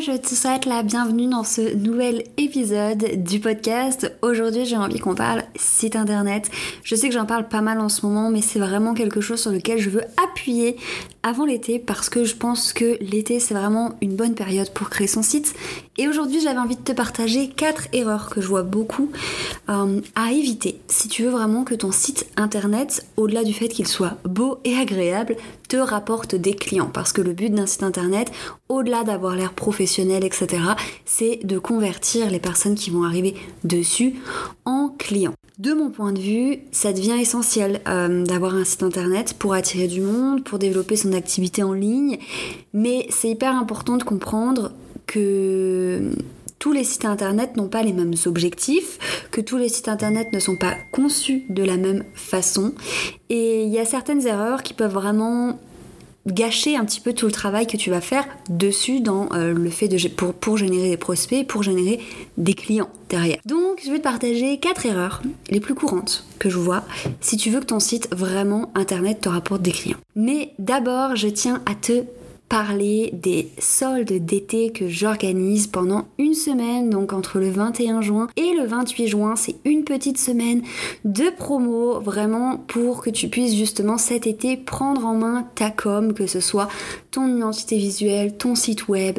je te souhaite la bienvenue dans ce nouvel épisode du podcast. Aujourd'hui, j'ai envie qu'on parle site internet. Je sais que j'en parle pas mal en ce moment, mais c'est vraiment quelque chose sur lequel je veux appuyer avant l'été parce que je pense que l'été, c'est vraiment une bonne période pour créer son site. Et aujourd'hui, j'avais envie de te partager quatre erreurs que je vois beaucoup euh, à éviter si tu veux vraiment que ton site internet, au-delà du fait qu'il soit beau et agréable, te rapporte des clients. Parce que le but d'un site internet, au-delà d'avoir l'air professionnel, etc., c'est de convertir les personnes qui vont arriver dessus en clients. De mon point de vue, ça devient essentiel euh, d'avoir un site internet pour attirer du monde, pour développer son activité en ligne, mais c'est hyper important de comprendre que tous les sites internet n'ont pas les mêmes objectifs, que tous les sites internet ne sont pas conçus de la même façon, et il y a certaines erreurs qui peuvent vraiment gâcher un petit peu tout le travail que tu vas faire dessus dans euh, le fait de pour, générer des prospects, pour générer des clients derrière. Donc je vais te partager quatre erreurs les plus courantes que je vois si tu veux que ton site vraiment internet te rapporte des clients. Mais d'abord, je tiens à te parler des soldes d'été que j'organise pendant une semaine, donc entre le 21 juin et le 28 juin. C'est une petite semaine de promo, vraiment pour que tu puisses justement cet été prendre en main ta com, que ce soit ton identité visuelle, ton site web,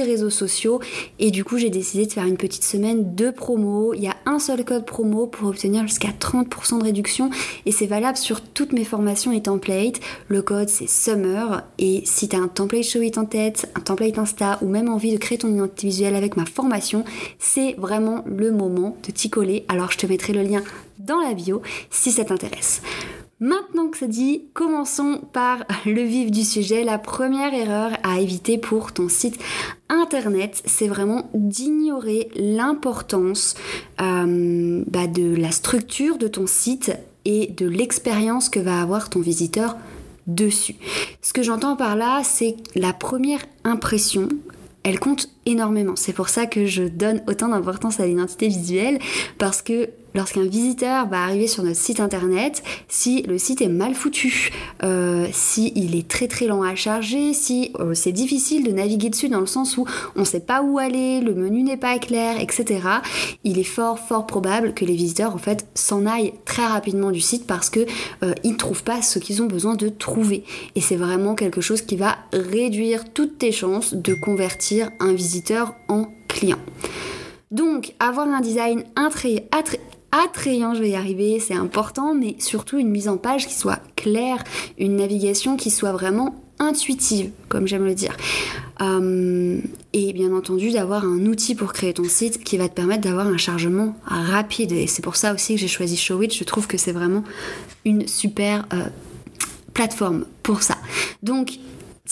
réseaux sociaux. Et du coup, j'ai décidé de faire une petite semaine de promo. Il y a un seul code promo pour obtenir jusqu'à 30% de réduction et c'est valable sur toutes mes formations et templates. Le code c'est Summer et si tu as un template Show It en tête, un template Insta ou même envie de créer ton identité visuelle avec ma formation, c'est vraiment le moment de t'y coller. Alors je te mettrai le lien dans la bio si ça t'intéresse. Maintenant que ça dit, commençons par le vif du sujet. La première erreur à éviter pour ton site internet, c'est vraiment d'ignorer l'importance euh, bah, de la structure de ton site et de l'expérience que va avoir ton visiteur dessus. Ce que j'entends par là, c'est la première impression elle compte énormément. C'est pour ça que je donne autant d'importance à l'identité visuelle, parce que lorsqu'un visiteur va arriver sur notre site internet, si le site est mal foutu, euh, si il est très très lent à charger, si euh, c'est difficile de naviguer dessus dans le sens où on ne sait pas où aller, le menu n'est pas clair, etc., il est fort fort probable que les visiteurs en fait s'en aillent très rapidement du site parce que euh, ils ne trouvent pas ce qu'ils ont besoin de trouver. Et c'est vraiment quelque chose qui va réduire toutes tes chances de convertir un visiteur en client. Donc, avoir un design attrayant, je vais y arriver, c'est important, mais surtout une mise en page qui soit claire, une navigation qui soit vraiment intuitive, comme j'aime le dire. Euh, et bien entendu d'avoir un outil pour créer ton site qui va te permettre d'avoir un chargement rapide. Et c'est pour ça aussi que j'ai choisi Showit. Je trouve que c'est vraiment une super euh, plateforme pour ça. Donc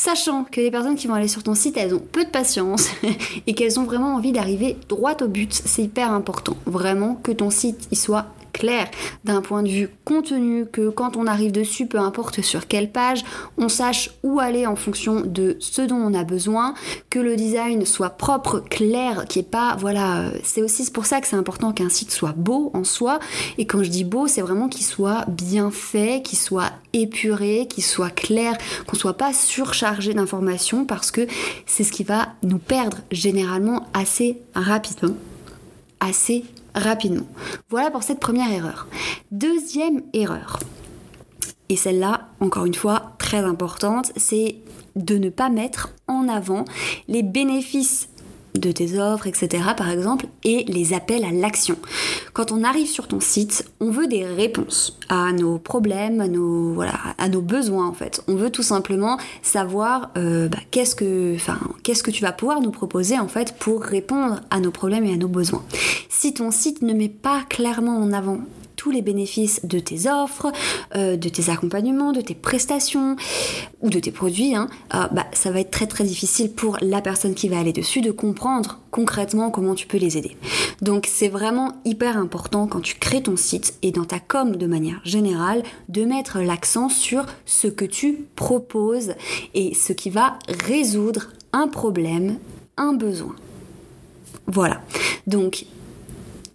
Sachant que les personnes qui vont aller sur ton site, elles ont peu de patience et qu'elles ont vraiment envie d'arriver droit au but, c'est hyper important. Vraiment que ton site il soit clair d'un point de vue contenu, que quand on arrive dessus, peu importe sur quelle page, on sache où aller en fonction de ce dont on a besoin, que le design soit propre, clair, qui est pas, voilà, euh, c'est aussi pour ça que c'est important qu'un site soit beau en soi. Et quand je dis beau, c'est vraiment qu'il soit bien fait, qu'il soit épuré, qu'il soit clair, qu'on soit pas surchargé d'informations parce que c'est ce qui va nous perdre généralement assez rapidement. Assez rapidement. Voilà pour cette première erreur. Deuxième erreur, et celle-là, encore une fois, très importante, c'est de ne pas mettre en avant les bénéfices de tes offres, etc. par exemple, et les appels à l'action. Quand on arrive sur ton site, on veut des réponses à nos problèmes, à nos, voilà, à nos besoins en fait. On veut tout simplement savoir euh, bah, qu'est-ce que, qu'est-ce que tu vas pouvoir nous proposer en fait pour répondre à nos problèmes et à nos besoins. Si ton site ne met pas clairement en avant les bénéfices de tes offres, euh, de tes accompagnements, de tes prestations ou de tes produits, hein, euh, bah, ça va être très très difficile pour la personne qui va aller dessus de comprendre concrètement comment tu peux les aider. Donc c'est vraiment hyper important quand tu crées ton site et dans ta com de manière générale de mettre l'accent sur ce que tu proposes et ce qui va résoudre un problème, un besoin. Voilà. Donc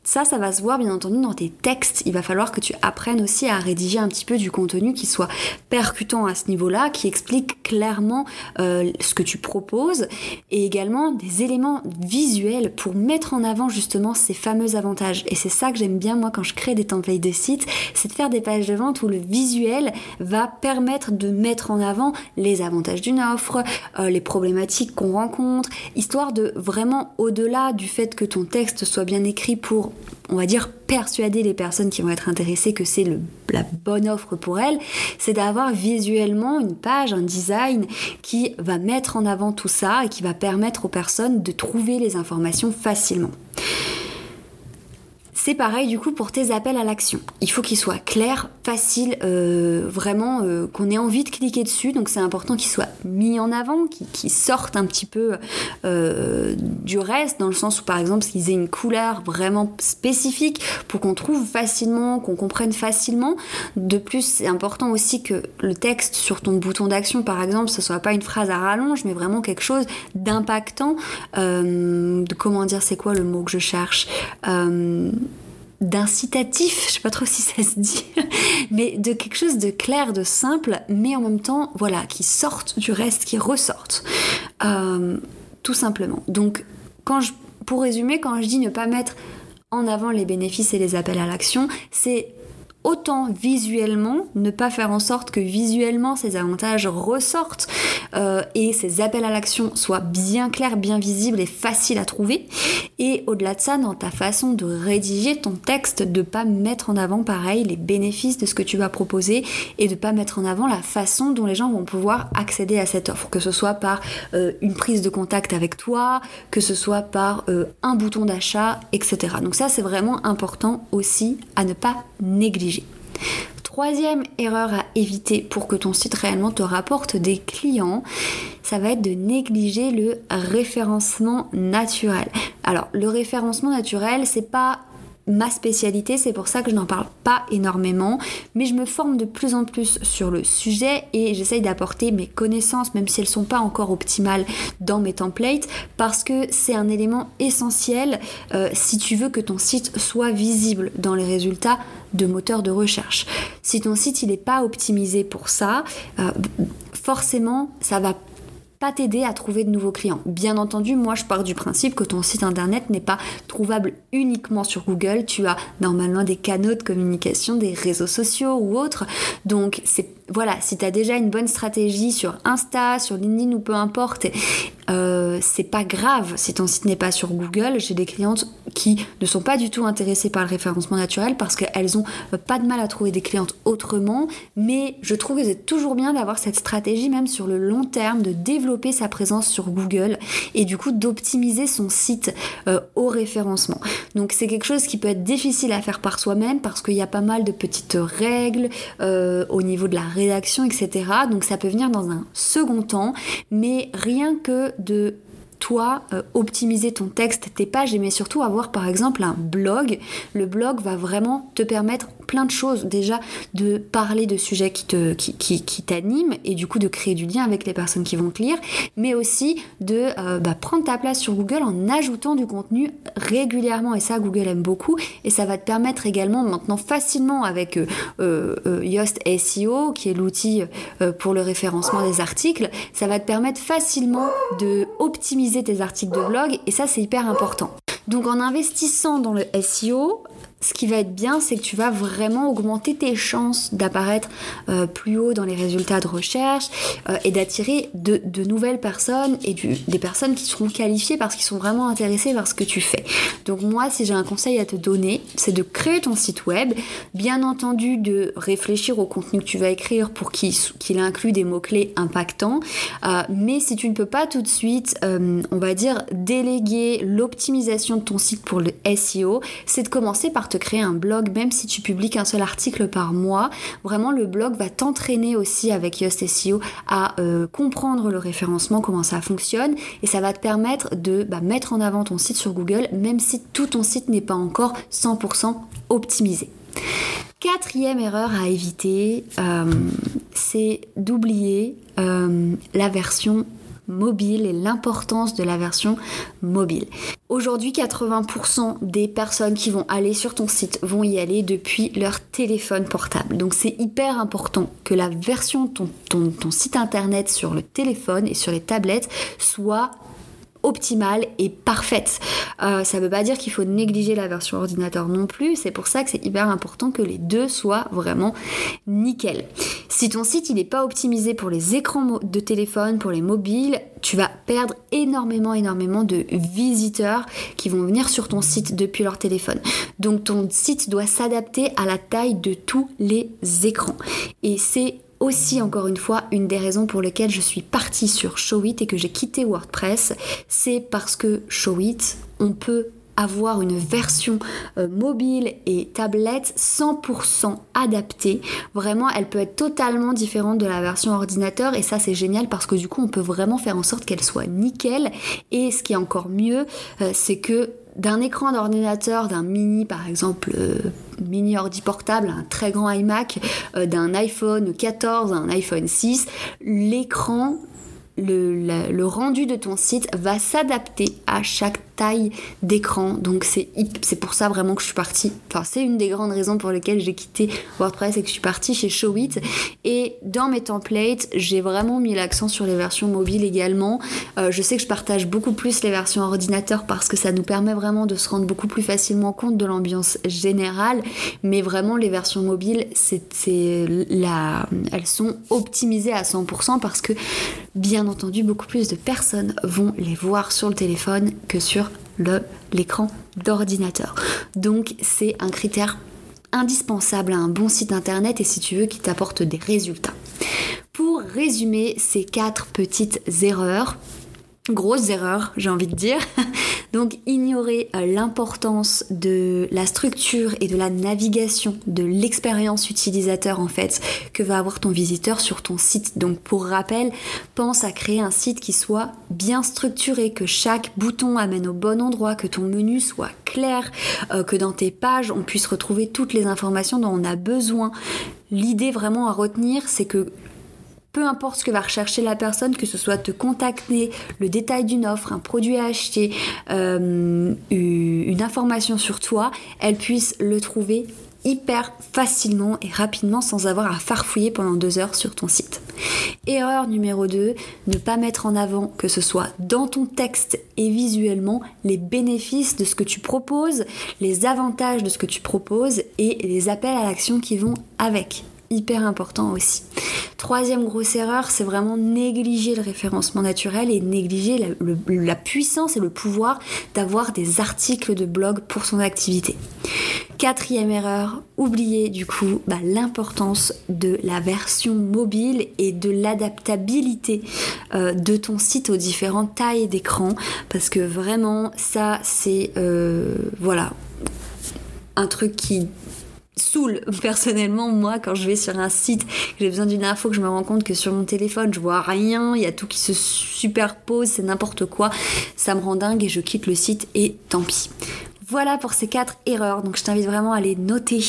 ça, ça va se voir bien entendu dans tes textes. Il va falloir que tu apprennes aussi à rédiger un petit peu du contenu qui soit percutant à ce niveau-là, qui explique clairement euh, ce que tu proposes et également des éléments visuels pour mettre en avant justement ces fameux avantages. Et c'est ça que j'aime bien moi quand je crée des templates de sites, c'est de faire des pages de vente où le visuel va permettre de mettre en avant les avantages d'une offre, euh, les problématiques qu'on rencontre, histoire de vraiment au-delà du fait que ton texte soit bien écrit pour on va dire, persuader les personnes qui vont être intéressées que c'est la bonne offre pour elles, c'est d'avoir visuellement une page, un design qui va mettre en avant tout ça et qui va permettre aux personnes de trouver les informations facilement. C'est pareil du coup pour tes appels à l'action. Il faut qu'ils soient clairs, faciles, euh, vraiment euh, qu'on ait envie de cliquer dessus. Donc c'est important qu'ils soient mis en avant, qu'ils sortent un petit peu euh, du reste, dans le sens où par exemple qu'ils aient une couleur vraiment spécifique pour qu'on trouve facilement, qu'on comprenne facilement. De plus, c'est important aussi que le texte sur ton bouton d'action, par exemple, ce soit pas une phrase à rallonge, mais vraiment quelque chose d'impactant. de comment dire, c'est quoi le mot que je cherche? D'incitatif, je sais pas trop si ça se dit, mais de quelque chose de clair, de simple, mais en même temps, voilà, qui sorte du reste, qui ressorte. Euh, tout simplement. Donc, quand je, pour résumer, quand je dis ne pas mettre en avant les bénéfices et les appels à l'action, c'est autant visuellement, ne pas faire en sorte que visuellement ces avantages ressortent euh, et ces appels à l'action soient bien clairs, bien visibles et faciles à trouver. Et au-delà de ça, dans ta façon de rédiger ton texte, de pas mettre en avant pareil les bénéfices de ce que tu vas proposer et de pas mettre en avant la façon dont les gens vont pouvoir accéder à cette offre, que ce soit par euh, une prise de contact avec toi, que ce soit par euh, un bouton d'achat, etc. Donc ça c'est vraiment important aussi à ne pas négliger. Troisième erreur à éviter pour que ton site réellement te rapporte des clients, ça va être de négliger le référencement naturel. Alors, le référencement naturel, c'est pas ma spécialité, c'est pour ça que je n'en parle pas énormément, mais je me forme de plus en plus sur le sujet et j'essaye d'apporter mes connaissances, même si elles sont pas encore optimales dans mes templates, parce que c'est un élément essentiel euh, si tu veux que ton site soit visible dans les résultats de moteurs de recherche. Si ton site il n'est pas optimisé pour ça, euh, forcément ça va t'aider à trouver de nouveaux clients. Bien entendu, moi je pars du principe que ton site internet n'est pas trouvable uniquement sur Google, tu as normalement des canaux de communication, des réseaux sociaux ou autres. Donc c'est voilà, si tu as déjà une bonne stratégie sur Insta, sur LinkedIn ou peu importe, euh, c'est pas grave si ton site n'est pas sur Google. J'ai des clientes qui ne sont pas du tout intéressées par le référencement naturel parce qu'elles ont pas de mal à trouver des clientes autrement. Mais je trouve que c'est toujours bien d'avoir cette stratégie, même sur le long terme, de développer sa présence sur Google et du coup d'optimiser son site euh, au référencement. Donc c'est quelque chose qui peut être difficile à faire par soi-même parce qu'il y a pas mal de petites règles euh, au niveau de la rédaction, etc. Donc ça peut venir dans un second temps, mais rien que de toi euh, optimiser ton texte, tes pages, mais surtout avoir par exemple un blog. Le blog va vraiment te permettre plein de choses. Déjà de parler de sujets qui te qui, qui, t'animent et du coup de créer du lien avec les personnes qui vont te lire, mais aussi de euh, bah, prendre ta place sur Google en ajoutant du contenu régulièrement. Et ça, Google aime beaucoup. Et ça va te permettre également maintenant facilement avec euh, Yoast SEO, qui est l'outil pour le référencement des articles, ça va te permettre facilement de optimiser tes articles de blog et ça c'est hyper important. Donc en investissant dans le SEO, ce qui va être bien, c'est que tu vas vraiment augmenter tes chances d'apparaître euh, plus haut dans les résultats de recherche euh, et d'attirer de, nouvelles personnes et des personnes qui seront qualifiées parce qu'ils sont vraiment intéressés par ce que tu fais. Donc moi, si j'ai un conseil à te donner, c'est de créer ton site web, bien entendu de réfléchir au contenu que tu vas écrire pour qu'il inclue des mots-clés impactants, euh, mais si tu ne peux pas tout de suite, on va dire, déléguer l'optimisation de ton site pour le SEO, c'est de commencer par te créer un blog, même si tu publies qu'un seul article par mois. Vraiment, le blog va t'entraîner aussi avec Yoast SEO à euh, comprendre le référencement, comment ça fonctionne, et ça va te permettre de bah, mettre en avant ton site sur Google, même si tout ton site n'est pas encore 100% optimisé. Quatrième erreur à éviter, euh, c'est d'oublier euh, la version mobile et l'importance de la version mobile. Aujourd'hui, 80% des personnes qui vont aller sur ton site vont y aller depuis leur téléphone portable. Donc c'est hyper important que la version de ton, ton site internet sur le téléphone et sur les tablettes soit optimale et parfaite. Euh, ça ne veut pas dire qu'il faut négliger la version ordinateur non plus, c'est pour ça que c'est hyper important que les deux soient vraiment nickel. Si ton site il n'est pas optimisé pour les écrans de téléphone, pour les mobiles, tu vas perdre énormément, énormément de visiteurs qui vont venir sur ton site depuis leur téléphone. Donc ton site doit s'adapter à la taille de tous les écrans. Et c'est aussi encore une fois une des raisons pour lesquelles je suis partie sur Showit et que j'ai quitté WordPress, c'est parce que Showit, on peut avoir une version euh, mobile et tablette 100% adaptée. Vraiment, elle peut être totalement différente de la version ordinateur et ça c'est génial parce que du coup on peut vraiment faire en sorte qu'elle soit nickel. Et ce qui est encore mieux, euh, c'est que d'un écran d'ordinateur, d'un mini par exemple, euh, mini ordi portable, un très grand iMac, euh, d'un iPhone 14, un iPhone 6, l'écran le, le, rendu de ton site va s'adapter à chaque taille d'écran. Donc c'est pour ça vraiment que je suis partie. Enfin, c'est une des grandes raisons pour lesquelles j'ai quitté WordPress et que je suis partie chez Showit. Et dans mes templates, j'ai vraiment mis l'accent sur les versions mobiles également. Euh, je sais que je partage beaucoup plus les versions ordinateur parce que ça nous permet vraiment de se rendre beaucoup plus facilement compte de l'ambiance générale. Mais vraiment, les versions mobiles, c'est la, elles sont optimisées à 100% parce que bien entendu, beaucoup plus de personnes vont les voir sur le téléphone que sur l'écran d'ordinateur. Donc c'est un critère indispensable à un bon site internet et si tu veux qui t'apporte des résultats. Pour résumer ces quatre petites erreurs, grosses erreurs j'ai envie de dire, Donc ignorer euh, l'importance de la structure et de la navigation, de l'expérience utilisateur en fait que va avoir ton visiteur sur ton site. Donc pour rappel, pense à créer un site qui soit bien structuré, que chaque bouton amène au bon endroit, que ton menu soit clair, euh, que dans tes pages on puisse retrouver toutes les informations dont on a besoin. L'idée vraiment à retenir, c'est que peu importe ce que va rechercher la personne, que ce soit te contacter, le détail d'une offre, un produit à acheter, euh, une information sur toi, elle puisse le trouver hyper facilement et rapidement sans avoir à farfouiller pendant deux heures sur ton site. Erreur numéro 2, ne pas mettre en avant, que ce soit dans ton texte et visuellement, les bénéfices de ce que tu proposes, les avantages de ce que tu proposes et les appels à l'action qui vont avec hyper important aussi. Troisième grosse erreur, c'est vraiment négliger le référencement naturel et négliger la, puissance et le pouvoir d'avoir des articles de blog pour son activité. Quatrième erreur, oublier du coup bah, l'importance de la version mobile et de l'adaptabilité euh, de ton site aux différentes tailles d'écran parce que vraiment ça c'est euh, voilà un truc qui saoule. Personnellement moi quand je vais sur un site j'ai besoin d'une info que je me rends compte que sur mon téléphone je vois rien il y a tout qui se superpose c'est n'importe quoi. Ça me rend dingue et je quitte le site et tant pis voilà pour ces quatre erreurs, donc je t'invite vraiment à les noter.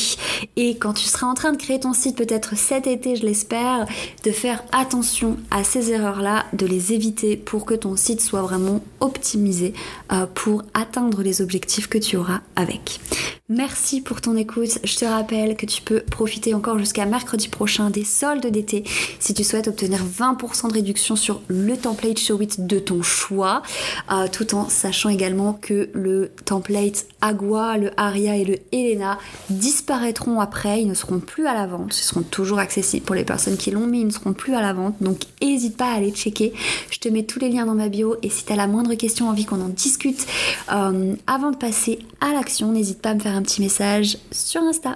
Et quand tu seras en train de créer ton site, peut-être cet été, je l'espère, de faire attention à ces erreurs-là, de les éviter pour que ton site soit vraiment optimisé euh, pour atteindre les objectifs que tu auras avec. Merci pour ton écoute. Je te rappelle que tu peux profiter encore jusqu'à mercredi prochain des soldes d'été si tu souhaites obtenir 20% de réduction sur le template Showit de ton choix, euh, tout en sachant également que le template Agua, le Aria et le Elena disparaîtront après, ils ne seront plus à la vente, ils seront toujours accessibles pour les personnes qui l'ont, mais ils ne seront plus à la vente, donc n'hésite pas à aller checker. Je te mets tous les liens dans ma bio et si tu as la moindre question, envie qu'on en discute euh, avant de passer à l'action, n'hésite pas à me faire un petit message sur Insta.